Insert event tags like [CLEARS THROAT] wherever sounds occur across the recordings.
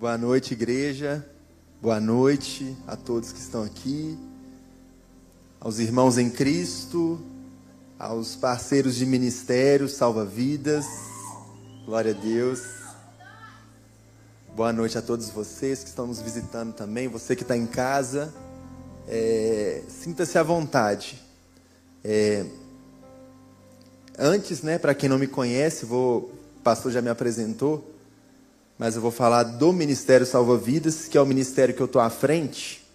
Boa noite, igreja. Boa noite a todos que estão aqui, aos irmãos em Cristo, aos parceiros de ministério, salva-vidas. Glória a Deus. Boa noite a todos vocês que estão nos visitando também, você que está em casa. É, Sinta-se à vontade. É, antes, né, para quem não me conhece, vou, o pastor já me apresentou mas eu vou falar do Ministério Salva Vidas, que é o ministério que eu estou à frente,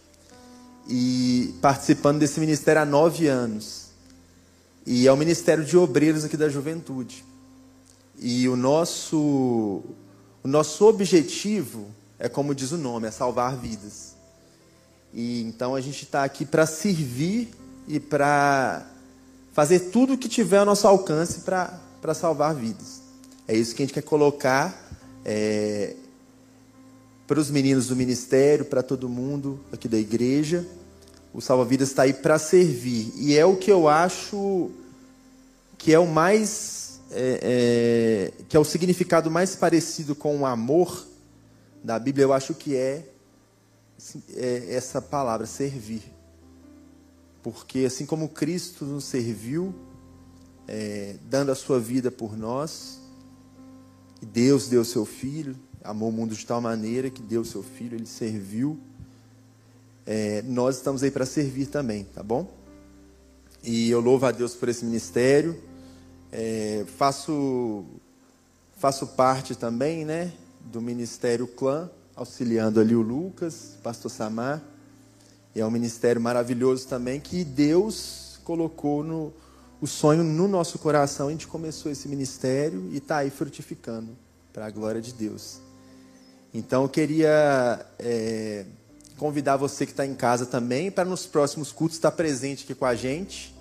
e participando desse ministério há nove anos. E é o ministério de obreiros aqui da juventude. E o nosso, o nosso objetivo é, como diz o nome, é salvar vidas. E então a gente está aqui para servir e para fazer tudo o que tiver ao nosso alcance para salvar vidas. É isso que a gente quer colocar é, para os meninos do ministério, para todo mundo aqui da igreja. O Salva-Vidas está aí para servir. E é o que eu acho que é o mais. É, é, que é o significado mais parecido com o amor da Bíblia, eu acho que é, é essa palavra, servir. Porque assim como Cristo nos serviu, é, dando a sua vida por nós, Deus deu seu filho, amou o mundo de tal maneira que deu seu filho, ele serviu. É, nós estamos aí para servir também, tá bom? E eu louvo a Deus por esse ministério. É, faço, faço parte também, né, do Ministério Clã, auxiliando ali o Lucas, Pastor Samar. E é um ministério maravilhoso também que Deus colocou no, o sonho no nosso coração, a gente começou esse ministério e está aí frutificando para a glória de Deus. Então eu queria é, convidar você que está em casa também para nos próximos cultos estar presente aqui com a gente.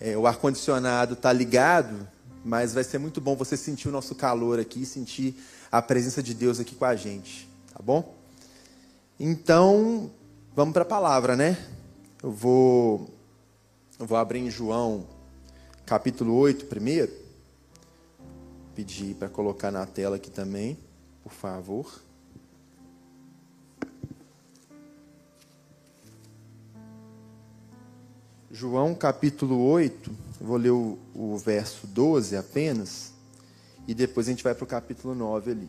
É, o ar-condicionado está ligado, mas vai ser muito bom você sentir o nosso calor aqui, sentir a presença de Deus aqui com a gente, tá bom? Então, vamos para a palavra, né? Eu vou, eu vou abrir em João capítulo 8 primeiro. Pedir para colocar na tela aqui também, por favor. João capítulo 8, vou ler o, o verso 12 apenas, e depois a gente vai para o capítulo 9 ali.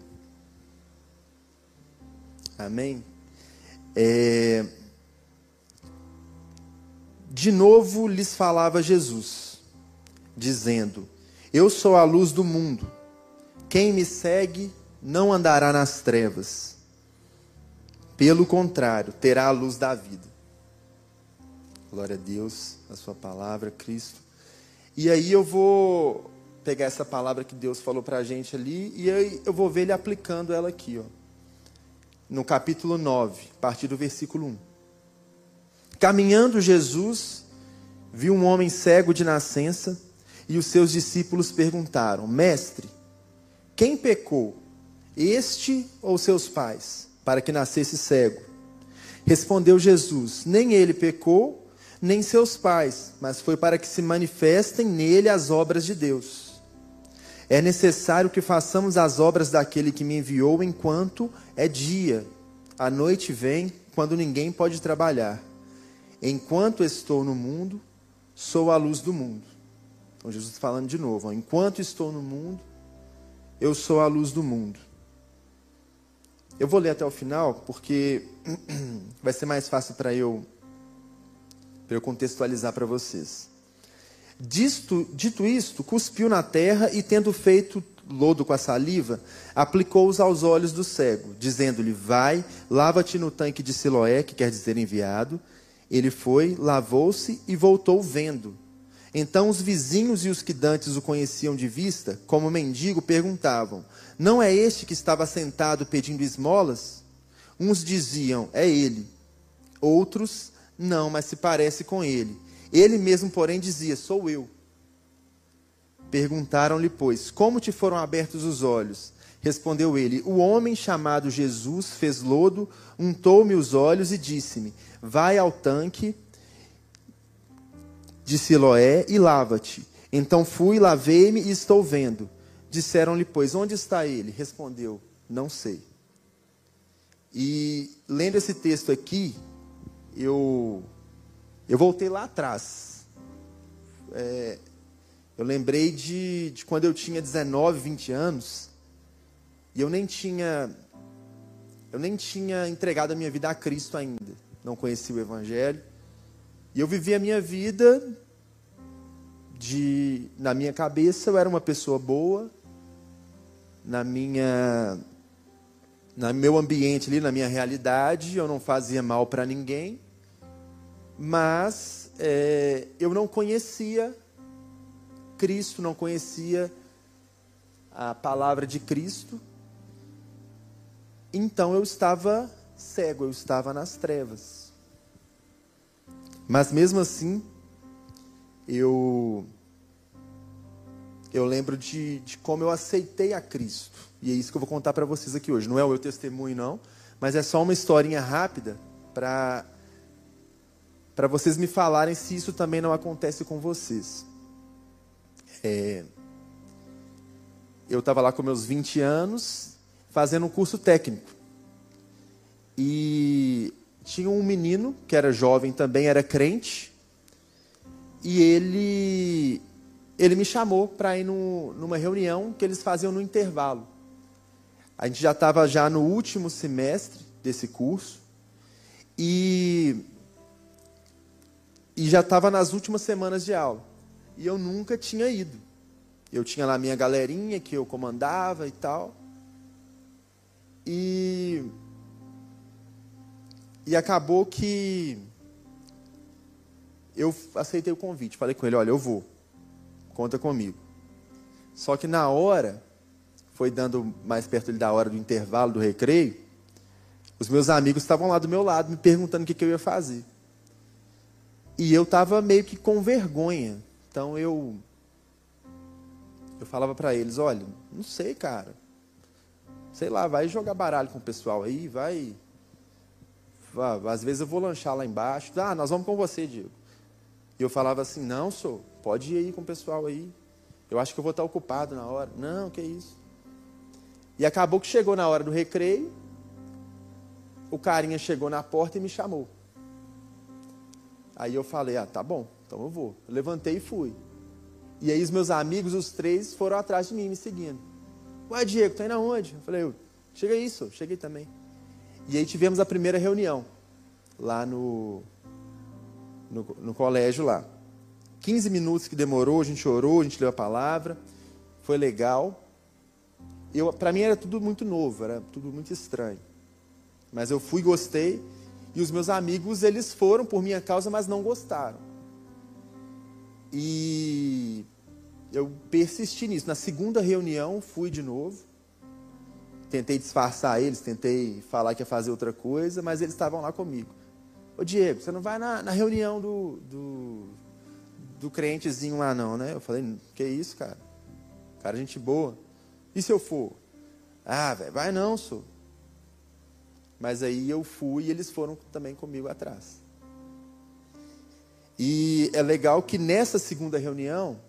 Amém? É... De novo lhes falava Jesus dizendo: Eu sou a luz do mundo. Quem me segue não andará nas trevas. Pelo contrário, terá a luz da vida. Glória a Deus, a sua palavra, Cristo. E aí eu vou pegar essa palavra que Deus falou para a gente ali e aí eu vou ver ele aplicando ela aqui, ó. No capítulo 9, a partir do versículo 1. Caminhando Jesus, viu um homem cego de nascença e os seus discípulos perguntaram: Mestre, quem pecou, este ou seus pais, para que nascesse cego? Respondeu Jesus: Nem ele pecou, nem seus pais, mas foi para que se manifestem nele as obras de Deus. É necessário que façamos as obras daquele que me enviou enquanto é dia. A noite vem quando ninguém pode trabalhar. Enquanto estou no mundo, sou a luz do mundo. Então Jesus falando de novo: ó, enquanto estou no mundo, eu sou a luz do mundo. Eu vou ler até o final, porque [CLEARS THROAT] vai ser mais fácil para eu, eu contextualizar para vocês. Disto, dito isto, cuspiu na terra e, tendo feito lodo com a saliva, aplicou-os aos olhos do cego, dizendo-lhe: Vai, lava-te no tanque de Siloé, que quer dizer enviado. Ele foi, lavou-se e voltou vendo. Então os vizinhos e os que dantes o conheciam de vista, como mendigo, perguntavam: Não é este que estava sentado pedindo esmolas? Uns diziam: É ele. Outros: Não, mas se parece com ele. Ele mesmo, porém, dizia: Sou eu. Perguntaram-lhe, pois, como te foram abertos os olhos? Respondeu ele: O homem chamado Jesus fez lodo, untou-me os olhos e disse-me: Vai ao tanque de Siloé e lava-te. Então fui, lavei-me e estou vendo. Disseram-lhe, pois, onde está ele? Respondeu, não sei. E lendo esse texto aqui, eu, eu voltei lá atrás. É, eu lembrei de, de quando eu tinha 19, 20 anos, e eu nem tinha eu nem tinha entregado a minha vida a Cristo ainda. Não conhecia o Evangelho. E eu vivia a minha vida de. Na minha cabeça, eu era uma pessoa boa. Na minha. No meu ambiente ali, na minha realidade, eu não fazia mal para ninguém. Mas é, eu não conhecia Cristo, não conhecia a palavra de Cristo. Então eu estava cego, eu estava nas trevas. Mas mesmo assim, eu eu lembro de, de como eu aceitei a Cristo. E é isso que eu vou contar para vocês aqui hoje. Não é o meu testemunho, não, mas é só uma historinha rápida para para vocês me falarem se isso também não acontece com vocês. É, eu estava lá com meus 20 anos fazendo um curso técnico. E tinha um menino que era jovem também, era crente, e ele ele me chamou para ir no, numa reunião que eles faziam no intervalo. A gente já estava já no último semestre desse curso e e já estava nas últimas semanas de aula. E eu nunca tinha ido. Eu tinha lá minha galerinha que eu comandava e tal. E, e acabou que eu aceitei o convite. Falei com ele: olha, eu vou, conta comigo. Só que na hora, foi dando mais perto da hora do intervalo, do recreio, os meus amigos estavam lá do meu lado me perguntando o que, que eu ia fazer. E eu estava meio que com vergonha. Então eu eu falava para eles, olha, não sei, cara sei lá, vai jogar baralho com o pessoal aí, vai. Às vezes eu vou lanchar lá embaixo. Ah, nós vamos com você, Diego. E eu falava assim: não, sou, pode ir aí com o pessoal aí. Eu acho que eu vou estar ocupado na hora. Não, que isso. E acabou que chegou na hora do recreio. O carinha chegou na porta e me chamou. Aí eu falei: ah, tá bom, então eu vou. Eu levantei e fui. E aí os meus amigos, os três, foram atrás de mim, me seguindo. Ué, Diego, tá indo aonde? Eu falei, chega isso, cheguei também. E aí tivemos a primeira reunião, lá no, no, no colégio lá. 15 minutos que demorou, a gente orou, a gente leu a palavra, foi legal. Eu, para mim era tudo muito novo, era tudo muito estranho. Mas eu fui, gostei, e os meus amigos, eles foram por minha causa, mas não gostaram. E eu persisti nisso. Na segunda reunião, fui de novo. Tentei disfarçar eles, tentei falar que ia fazer outra coisa, mas eles estavam lá comigo. Ô Diego, você não vai na, na reunião do, do, do crentezinho lá não, né? Eu falei, que isso, cara? Cara, gente boa. E se eu for? Ah, velho, vai não, sou. Mas aí eu fui e eles foram também comigo atrás. E é legal que nessa segunda reunião,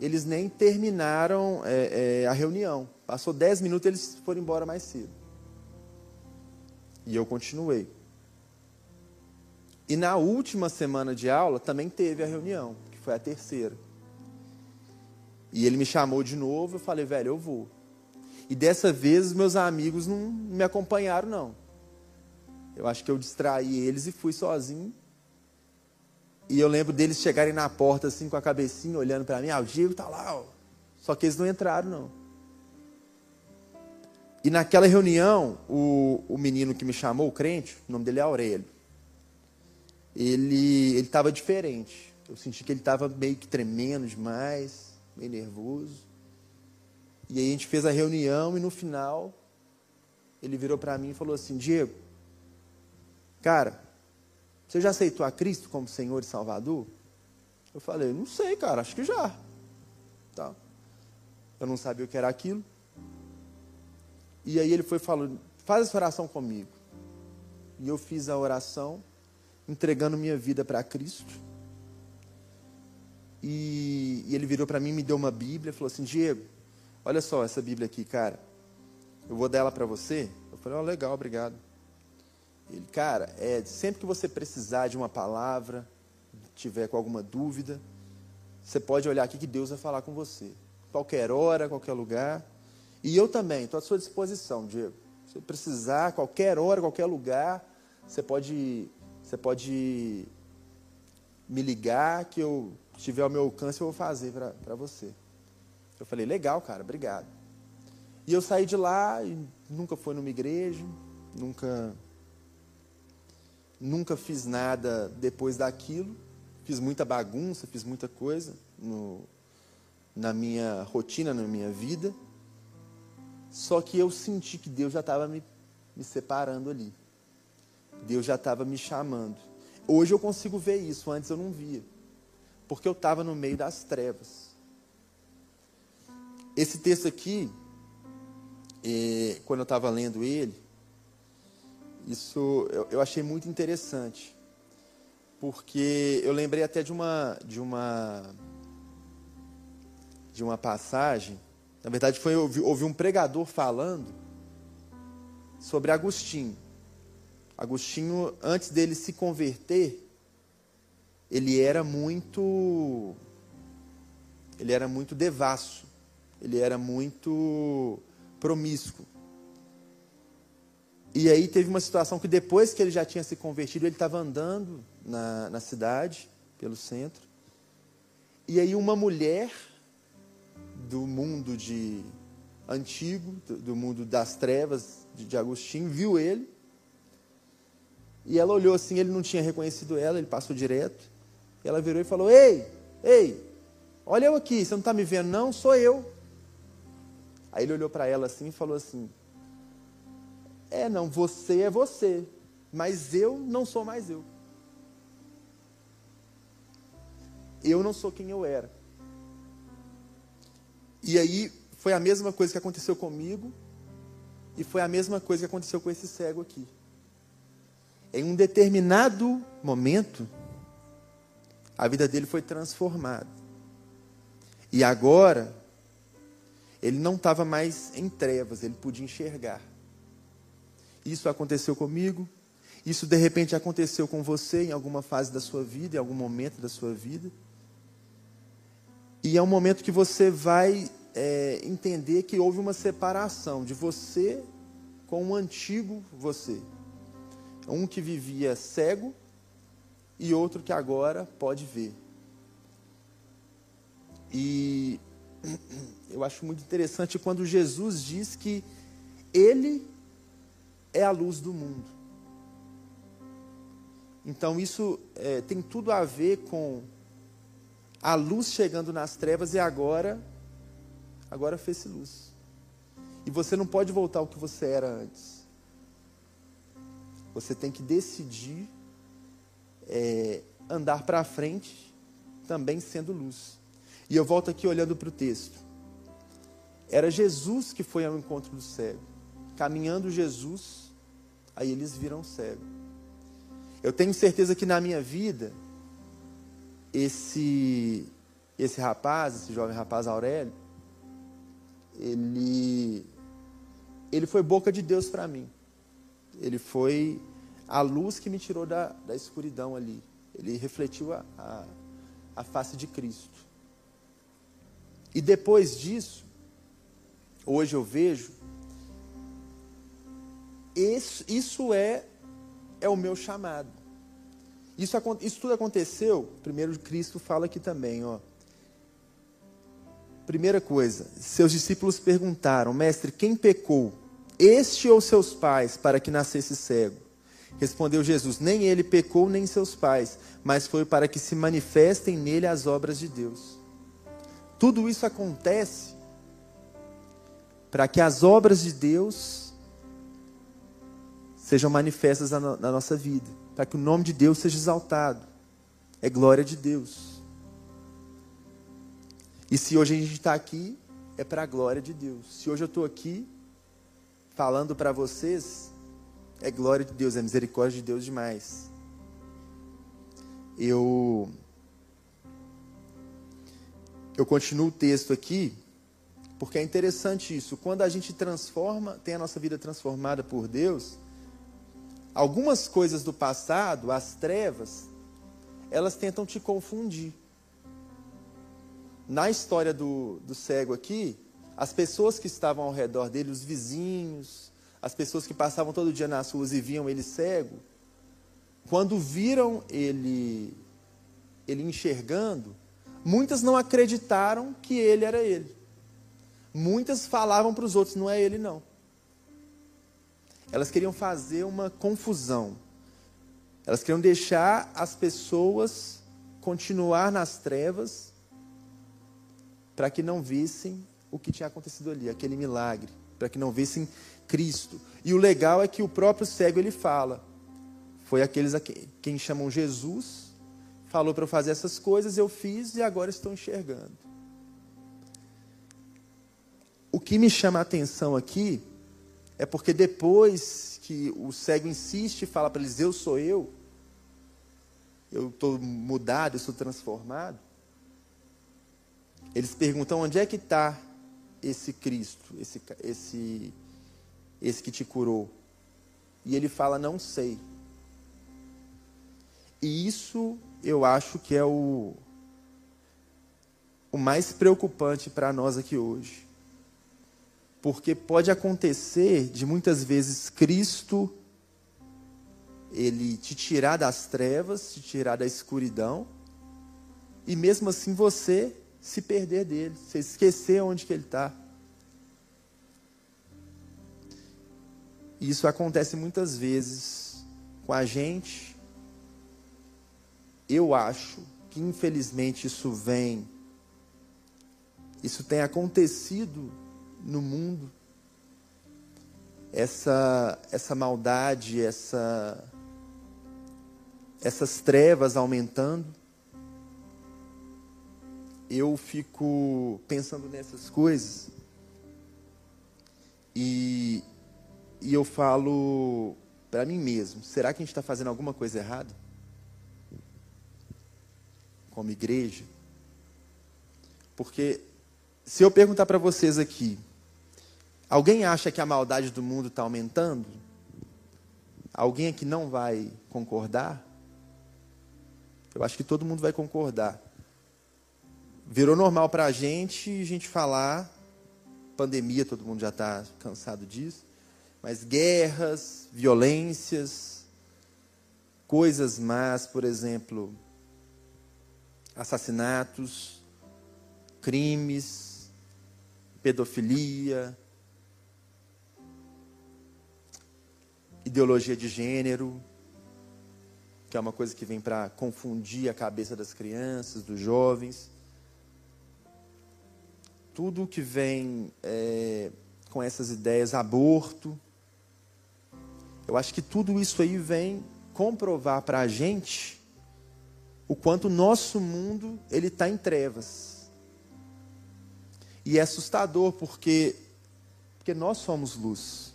eles nem terminaram é, é, a reunião. Passou dez minutos eles foram embora mais cedo. E eu continuei. E na última semana de aula também teve a reunião, que foi a terceira. E ele me chamou de novo, eu falei, velho, eu vou. E dessa vez meus amigos não me acompanharam, não. Eu acho que eu distraí eles e fui sozinho. E eu lembro deles chegarem na porta assim com a cabecinha olhando para mim, ah, o Diego tá lá, ó. Só que eles não entraram não. E naquela reunião, o, o menino que me chamou, o crente, o nome dele é Aurélio. Ele ele diferente. Eu senti que ele estava meio que tremendo demais, meio nervoso. E aí a gente fez a reunião e no final ele virou para mim e falou assim: Diego, cara, você já aceitou a Cristo como Senhor e Salvador? Eu falei, não sei, cara, acho que já. Tá. Eu não sabia o que era aquilo. E aí ele foi falando, faz essa oração comigo. E eu fiz a oração, entregando minha vida para Cristo. E, e ele virou para mim, me deu uma Bíblia, falou assim, Diego, olha só essa Bíblia aqui, cara. Eu vou dar ela para você. Eu falei, oh, legal, obrigado. Ele, cara, é, sempre que você precisar de uma palavra, tiver com alguma dúvida, você pode olhar aqui que Deus vai falar com você. Qualquer hora, qualquer lugar. E eu também, estou à sua disposição, Diego. Se precisar, qualquer hora, qualquer lugar, você pode, você pode me ligar que eu se tiver ao meu alcance eu vou fazer para você. Eu falei, legal, cara, obrigado. E eu saí de lá nunca fui numa igreja, nunca nunca fiz nada depois daquilo. Fiz muita bagunça, fiz muita coisa no, na minha rotina, na minha vida. Só que eu senti que Deus já estava me, me separando ali. Deus já estava me chamando. Hoje eu consigo ver isso, antes eu não via. Porque eu estava no meio das trevas. Esse texto aqui, é, quando eu estava lendo ele, isso eu, eu achei muito interessante. Porque eu lembrei até de uma, de uma, de uma passagem na verdade, foi ouvi, ouvi um pregador falando sobre Agostinho. Agostinho, antes dele se converter, ele era muito ele era muito devasso, ele era muito promíscuo. E aí teve uma situação que depois que ele já tinha se convertido, ele estava andando na, na cidade, pelo centro, e aí uma mulher do mundo de antigo, do mundo das trevas de, de Agostinho, viu ele. E ela olhou assim, ele não tinha reconhecido ela, ele passou direto. E ela virou e falou: Ei, ei, olha eu aqui, você não está me vendo, não? Sou eu. Aí ele olhou para ela assim e falou assim: É, não, você é você, mas eu não sou mais eu. Eu não sou quem eu era. E aí foi a mesma coisa que aconteceu comigo e foi a mesma coisa que aconteceu com esse cego aqui. Em um determinado momento, a vida dele foi transformada. E agora, ele não estava mais em trevas, ele podia enxergar. Isso aconteceu comigo, isso de repente aconteceu com você em alguma fase da sua vida, em algum momento da sua vida. E é um momento que você vai é, entender que houve uma separação de você com o um antigo você. Um que vivia cego e outro que agora pode ver. E [CLEARS THROAT] eu acho muito interessante quando Jesus diz que Ele é a luz do mundo. Então isso é, tem tudo a ver com a luz chegando nas trevas e agora, agora fez-se luz. E você não pode voltar ao que você era antes. Você tem que decidir é, andar para frente, também sendo luz. E eu volto aqui olhando para o texto. Era Jesus que foi ao encontro do cego. Caminhando Jesus, aí eles viram cego. Eu tenho certeza que na minha vida, esse esse rapaz, esse jovem rapaz Aurélio, ele ele foi boca de Deus para mim. Ele foi a luz que me tirou da, da escuridão ali. Ele refletiu a, a, a face de Cristo. E depois disso, hoje eu vejo, isso, isso é, é o meu chamado. Isso, isso tudo aconteceu, primeiro Cristo fala aqui também, ó. Primeira coisa, seus discípulos perguntaram, mestre, quem pecou? Este ou seus pais, para que nascesse cego? Respondeu Jesus: Nem ele pecou, nem seus pais, mas foi para que se manifestem nele as obras de Deus. Tudo isso acontece para que as obras de Deus sejam manifestas na, nossa vida para que o nome de Deus seja exaltado. É glória de Deus. E se hoje a gente está aqui, é para a glória de Deus. Se hoje eu estou aqui falando para vocês, é glória de Deus, é misericórdia de Deus demais. Eu eu continuo o texto aqui, porque é interessante isso. Quando a gente transforma, tem a nossa vida transformada por Deus, algumas coisas do passado, as trevas, elas tentam te confundir. Na história do, do cego aqui, as pessoas que estavam ao redor dele, os vizinhos, as pessoas que passavam todo dia nas ruas e viam ele cego, quando viram ele, ele enxergando, muitas não acreditaram que ele era ele. Muitas falavam para os outros: não é ele, não. Elas queriam fazer uma confusão. Elas queriam deixar as pessoas continuar nas trevas para que não vissem o que tinha acontecido ali, aquele milagre, para que não vissem Cristo. E o legal é que o próprio cego ele fala: foi aqueles a quem chamam Jesus, falou para eu fazer essas coisas, eu fiz e agora estou enxergando. O que me chama a atenção aqui é porque depois que o cego insiste e fala para eles: Eu sou eu, eu estou mudado, eu sou transformado. Eles perguntam: Onde é que está esse Cristo, esse, esse, esse que te curou? E ele fala: Não sei. E isso eu acho que é o, o mais preocupante para nós aqui hoje. Porque pode acontecer de muitas vezes Cristo ele te tirar das trevas, te tirar da escuridão, e mesmo assim você se perder dele, você esquecer onde que ele está. Isso acontece muitas vezes com a gente. Eu acho que infelizmente isso vem, isso tem acontecido no mundo. Essa, essa maldade, essa, essas trevas aumentando. Eu fico pensando nessas coisas e, e eu falo para mim mesmo: será que a gente está fazendo alguma coisa errada? Como igreja? Porque se eu perguntar para vocês aqui, Alguém acha que a maldade do mundo está aumentando? Alguém aqui não vai concordar? Eu acho que todo mundo vai concordar. Virou normal para a gente a gente falar, pandemia, todo mundo já está cansado disso, mas guerras, violências, coisas más, por exemplo, assassinatos, crimes, pedofilia, ideologia de gênero, que é uma coisa que vem para confundir a cabeça das crianças, dos jovens. Tudo que vem é, com essas ideias, aborto. Eu acho que tudo isso aí vem comprovar para a gente o quanto o nosso mundo ele está em trevas. E é assustador porque, porque nós somos luz.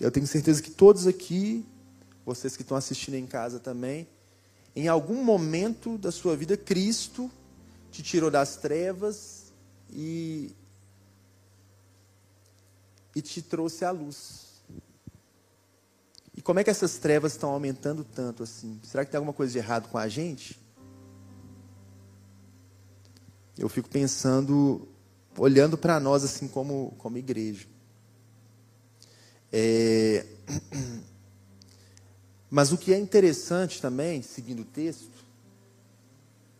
Eu tenho certeza que todos aqui, vocês que estão assistindo em casa também, em algum momento da sua vida, Cristo te tirou das trevas e, e te trouxe à luz. E como é que essas trevas estão aumentando tanto assim? Será que tem alguma coisa de errado com a gente? Eu fico pensando, olhando para nós assim como, como igreja. É... [CLEARS THROAT] Mas o que é interessante também, seguindo o texto,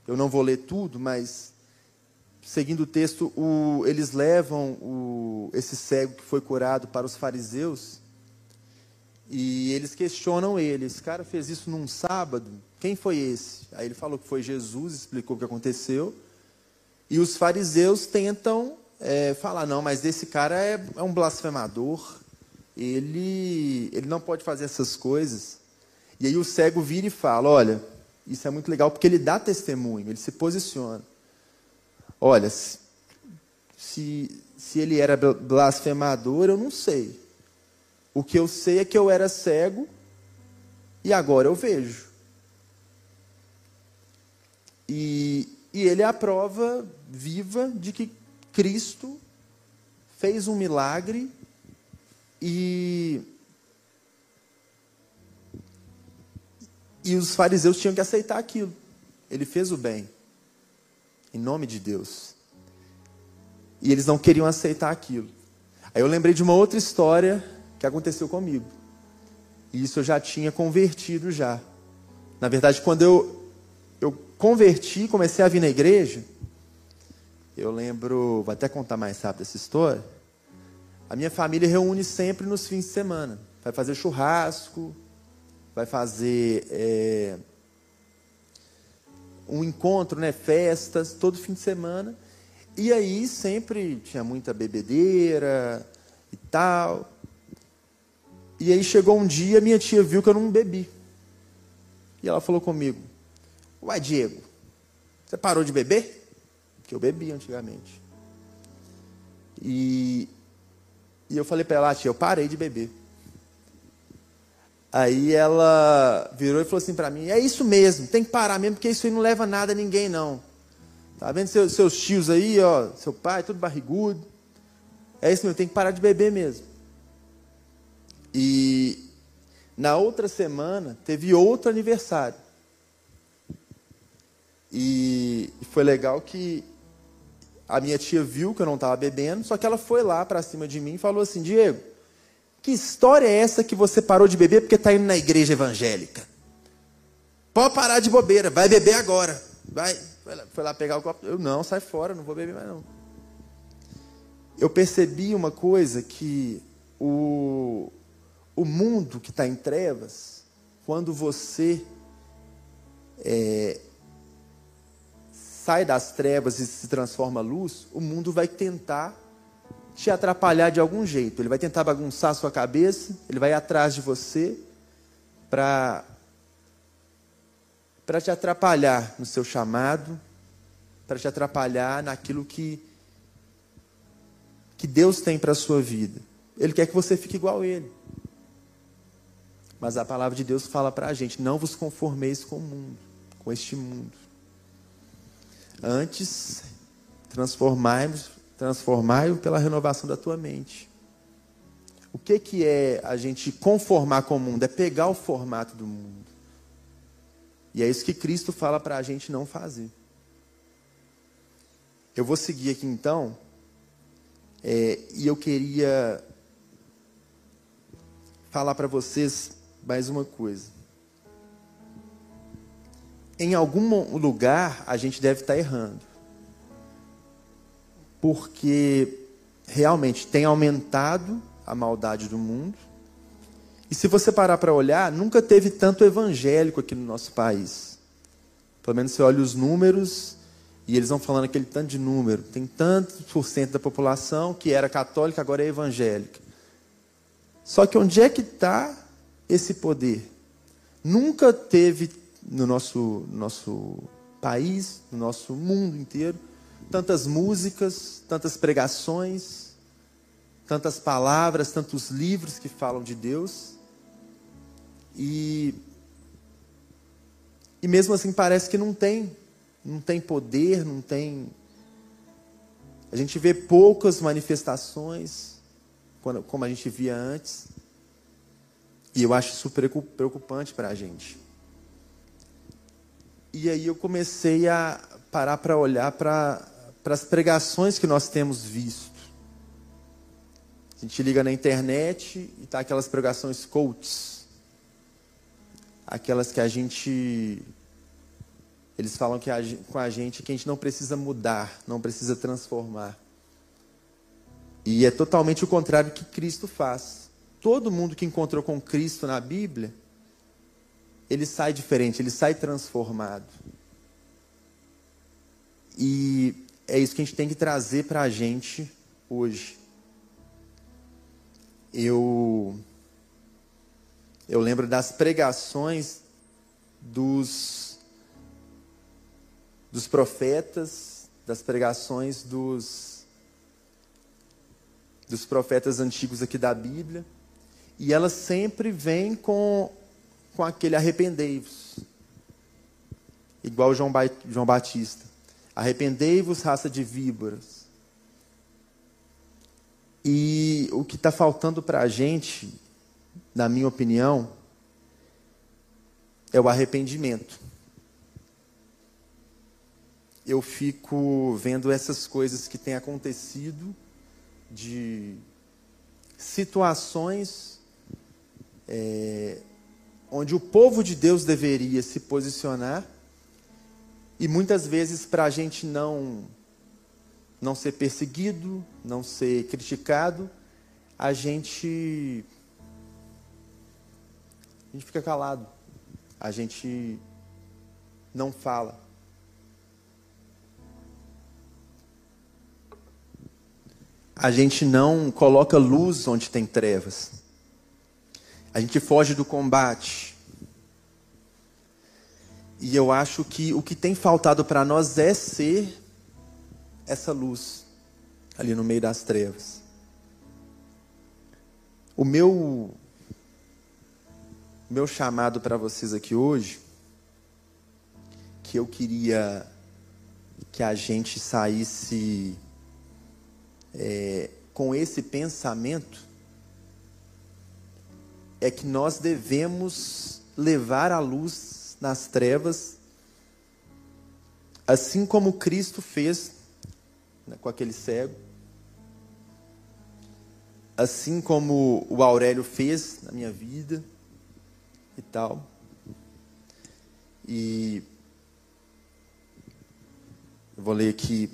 eu não vou ler tudo, mas seguindo o texto, o, eles levam o, esse cego que foi curado para os fariseus e eles questionam ele. Esse cara fez isso num sábado? Quem foi esse? Aí ele falou que foi Jesus, explicou o que aconteceu. E os fariseus tentam é, falar: não, mas esse cara é, é um blasfemador, ele, ele não pode fazer essas coisas. E aí o cego vira e fala: Olha, isso é muito legal porque ele dá testemunho, ele se posiciona. Olha, se, se ele era blasfemador, eu não sei. O que eu sei é que eu era cego e agora eu vejo. E, e ele é a prova viva de que Cristo fez um milagre e, E os fariseus tinham que aceitar aquilo. Ele fez o bem, em nome de Deus. E eles não queriam aceitar aquilo. Aí eu lembrei de uma outra história que aconteceu comigo. E isso eu já tinha convertido já. Na verdade, quando eu, eu converti, comecei a vir na igreja, eu lembro, vou até contar mais rápido essa história. A minha família reúne sempre nos fins de semana. Vai fazer churrasco, vai fazer é, um encontro, né, festas, todo fim de semana. E aí sempre tinha muita bebedeira e tal. E aí chegou um dia, minha tia viu que eu não bebi. E ela falou comigo: Uai, Diego, você parou de beber? Que eu bebia antigamente. E, e eu falei para ela: ah, Tia, eu parei de beber. Aí ela virou e falou assim para mim: É isso mesmo, tem que parar mesmo, porque isso aí não leva nada a ninguém, não. Tá vendo seus, seus tios aí, ó, seu pai, tudo barrigudo. É isso mesmo, tem que parar de beber mesmo. E na outra semana teve outro aniversário. E foi legal que a minha tia viu que eu não estava bebendo, só que ela foi lá para cima de mim e falou assim: Diego, que história é essa que você parou de beber porque está indo na igreja evangélica? Pode parar de bobeira, vai beber agora. Vai. Foi lá, foi lá pegar o copo. Eu não, sai fora, não vou beber mais não. Eu percebi uma coisa que o, o mundo que está em trevas, quando você é, sai das trevas e se transforma luz, o mundo vai tentar te atrapalhar de algum jeito. Ele vai tentar bagunçar a sua cabeça, ele vai atrás de você para para te atrapalhar no seu chamado, para te atrapalhar naquilo que que Deus tem para a sua vida. Ele quer que você fique igual a ele. Mas a palavra de Deus fala para a gente: não vos conformeis com o mundo, com este mundo. Antes, transformai-vos transformai-o pela renovação da tua mente. O que, que é a gente conformar com o mundo? É pegar o formato do mundo. E é isso que Cristo fala para a gente não fazer. Eu vou seguir aqui então, é, e eu queria falar para vocês mais uma coisa. Em algum lugar a gente deve estar errando. Porque realmente tem aumentado a maldade do mundo. E se você parar para olhar, nunca teve tanto evangélico aqui no nosso país. Pelo menos você olha os números e eles vão falando aquele tanto de número. Tem tanto por cento da população que era católica, agora é evangélica. Só que onde é que está esse poder. Nunca teve no nosso, nosso país, no nosso mundo inteiro, tantas músicas, tantas pregações, tantas palavras, tantos livros que falam de Deus. E, e mesmo assim parece que não tem, não tem poder, não tem. A gente vê poucas manifestações, como a gente via antes. E eu acho isso preocupante para a gente. E aí eu comecei a parar para olhar para as pregações que nós temos visto. A gente liga na internet e tá aquelas pregações coaches. Aquelas que a gente. Eles falam que a, com a gente que a gente não precisa mudar, não precisa transformar. E é totalmente o contrário que Cristo faz todo mundo que encontrou com Cristo na Bíblia, ele sai diferente, ele sai transformado. E é isso que a gente tem que trazer para a gente hoje. Eu eu lembro das pregações dos dos profetas, das pregações dos dos profetas antigos aqui da Bíblia. E ela sempre vem com, com aquele arrependei-vos. Igual João, ba João Batista. Arrependei-vos, raça de víboras. E o que está faltando para a gente, na minha opinião, é o arrependimento. Eu fico vendo essas coisas que têm acontecido de situações é, onde o povo de Deus deveria se posicionar e muitas vezes para a gente não não ser perseguido, não ser criticado, a gente a gente fica calado, a gente não fala. A gente não coloca luz onde tem trevas. A gente foge do combate. E eu acho que o que tem faltado para nós é ser essa luz ali no meio das trevas. O meu meu chamado para vocês aqui hoje, que eu queria que a gente saísse é, com esse pensamento, é que nós devemos levar a luz nas trevas, assim como Cristo fez né, com aquele cego, assim como o Aurélio fez na minha vida e tal. E eu vou ler aqui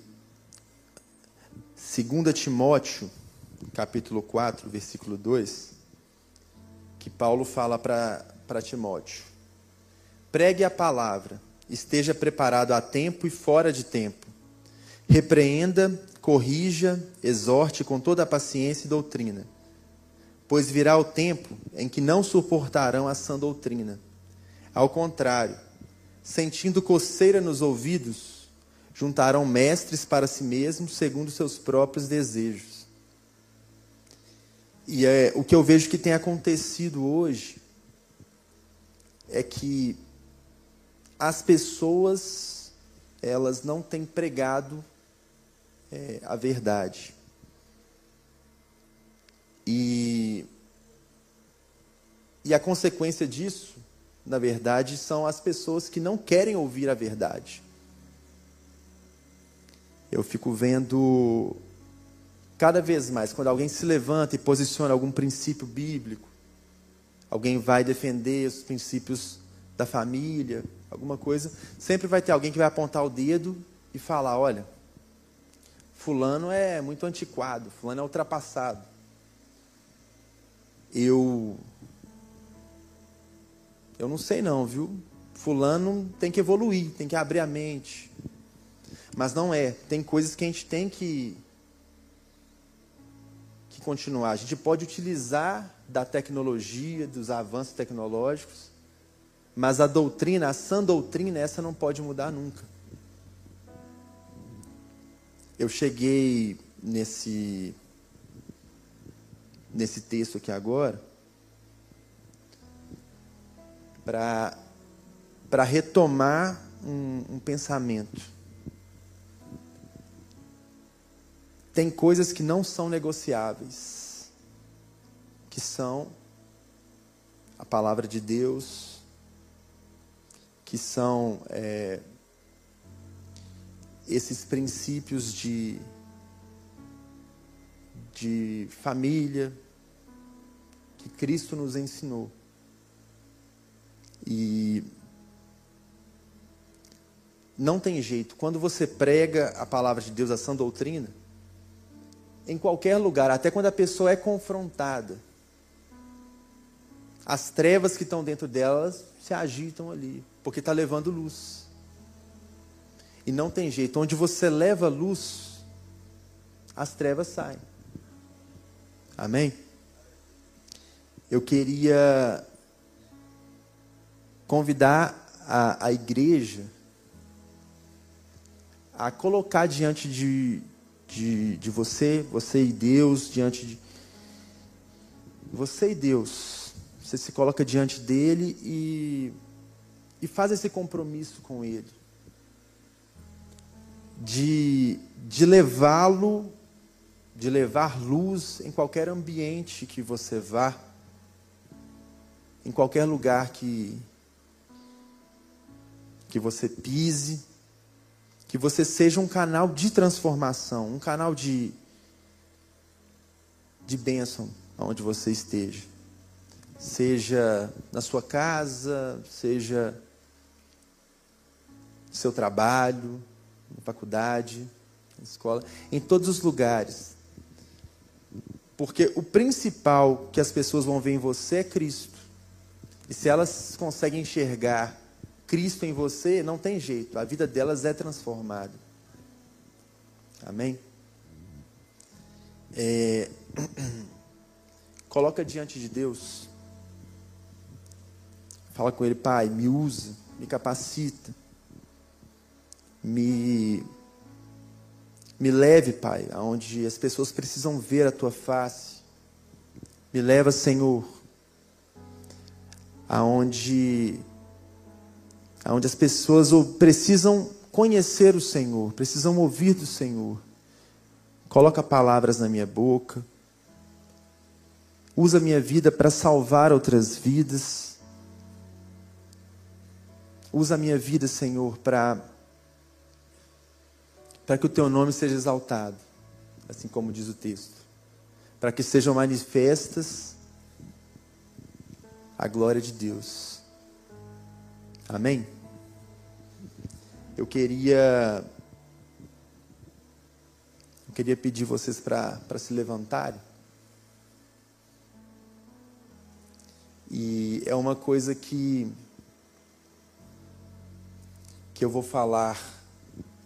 2 Timóteo, capítulo 4, versículo 2, que Paulo fala para Timóteo: Pregue a palavra, esteja preparado a tempo e fora de tempo. Repreenda, corrija, exorte com toda a paciência e doutrina pois virá o tempo em que não suportarão a sã doutrina. Ao contrário, sentindo coceira nos ouvidos, juntarão mestres para si mesmos segundo seus próprios desejos. E é, o que eu vejo que tem acontecido hoje é que as pessoas elas não têm pregado é, a verdade. E, e a consequência disso, na verdade, são as pessoas que não querem ouvir a verdade. Eu fico vendo cada vez mais, quando alguém se levanta e posiciona algum princípio bíblico, alguém vai defender os princípios da família, alguma coisa, sempre vai ter alguém que vai apontar o dedo e falar: olha, Fulano é muito antiquado, Fulano é ultrapassado eu eu não sei não, viu? Fulano tem que evoluir, tem que abrir a mente. Mas não é, tem coisas que a gente tem que continuar. A gente pode utilizar da tecnologia, dos avanços tecnológicos, mas a doutrina, a sã doutrina, essa não pode mudar nunca. Eu cheguei nesse nesse texto aqui agora, para retomar um, um pensamento. Tem coisas que não são negociáveis, que são a palavra de Deus, que são é, esses princípios de, de família, que Cristo nos ensinou. E não tem jeito, quando você prega a palavra de Deus, a sã doutrina, em qualquer lugar, até quando a pessoa é confrontada, as trevas que estão dentro delas se agitam ali, porque está levando luz. E não tem jeito, onde você leva luz, as trevas saem. Amém? eu queria convidar a, a igreja a colocar diante de, de, de você, você e Deus, diante de. Você e Deus. Você se coloca diante dele e, e faz esse compromisso com ele. De, de levá-lo, de levar luz em qualquer ambiente que você vá em qualquer lugar que, que você pise, que você seja um canal de transformação, um canal de, de bênção onde você esteja. Seja na sua casa, seja no seu trabalho, na faculdade, na escola, em todos os lugares. Porque o principal que as pessoas vão ver em você é Cristo. E se elas conseguem enxergar Cristo em você, não tem jeito, a vida delas é transformada. Amém? É... [CLEARS THROAT] Coloca diante de Deus. Fala com Ele, Pai, me usa, me capacita, me, me leve, Pai, aonde as pessoas precisam ver a Tua face. Me leva, Senhor, aonde onde as pessoas precisam conhecer o Senhor, precisam ouvir do Senhor. Coloca palavras na minha boca. Usa minha vida para salvar outras vidas. Usa a minha vida, Senhor, para para que o teu nome seja exaltado, assim como diz o texto. Para que sejam manifestas a glória de Deus. Amém? Eu queria eu queria pedir vocês para se levantarem. E é uma coisa que que eu vou falar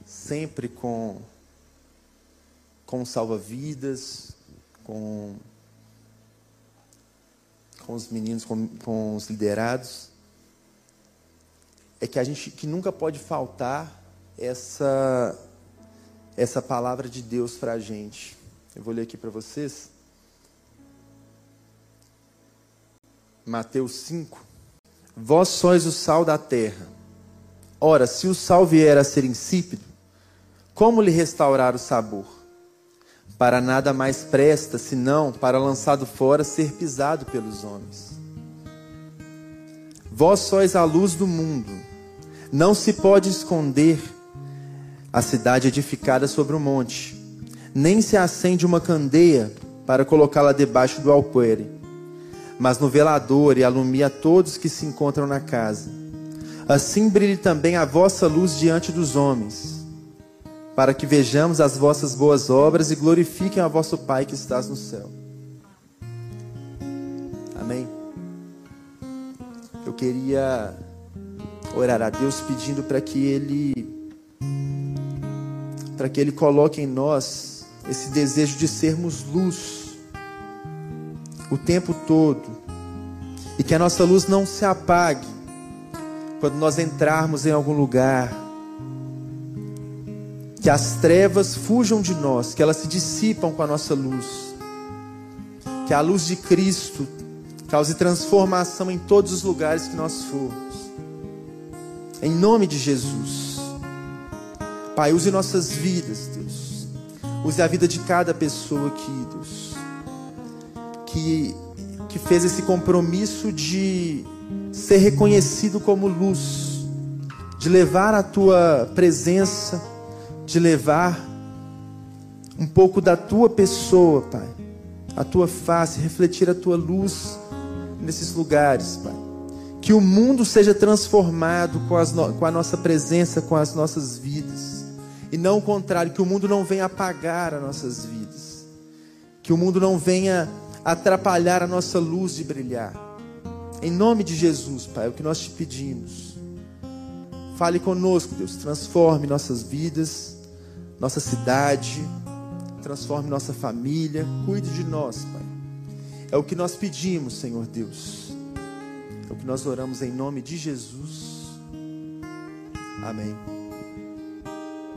sempre com com salva-vidas, com com os meninos, com, com os liderados é que a gente que nunca pode faltar essa essa palavra de Deus para a gente. Eu vou ler aqui para vocês. Mateus 5. Vós sois o sal da terra. Ora, se o sal vier a ser insípido, como lhe restaurar o sabor? Para nada mais presta, senão para lançado fora ser pisado pelos homens. Vós sois a luz do mundo. Não se pode esconder a cidade edificada sobre um monte, nem se acende uma candeia para colocá-la debaixo do alqueire, mas no velador e alumia todos que se encontram na casa. Assim brilhe também a vossa luz diante dos homens, para que vejamos as vossas boas obras e glorifiquem a vosso Pai que estás no céu. Amém. Eu queria orar a Deus pedindo para que Ele para que Ele coloque em nós esse desejo de sermos luz o tempo todo e que a nossa luz não se apague quando nós entrarmos em algum lugar, que as trevas fujam de nós, que elas se dissipam com a nossa luz, que a luz de Cristo cause transformação em todos os lugares que nós formos. Em nome de Jesus. Pai, use nossas vidas, Deus. Use a vida de cada pessoa aqui, Deus. Que, que fez esse compromisso de ser reconhecido como luz, de levar a tua presença, de levar um pouco da tua pessoa, Pai, a tua face, refletir a tua luz nesses lugares, Pai que o mundo seja transformado com, no... com, a nossa presença, com as nossas vidas. E não o contrário, que o mundo não venha apagar as nossas vidas. Que o mundo não venha atrapalhar a nossa luz de brilhar. Em nome de Jesus, Pai, é o que nós te pedimos. Fale conosco, Deus. Transforme nossas vidas, nossa cidade, transforme nossa família. Cuide de nós, Pai. É o que nós pedimos, Senhor Deus. É o que nós oramos em nome de Jesus. Amém.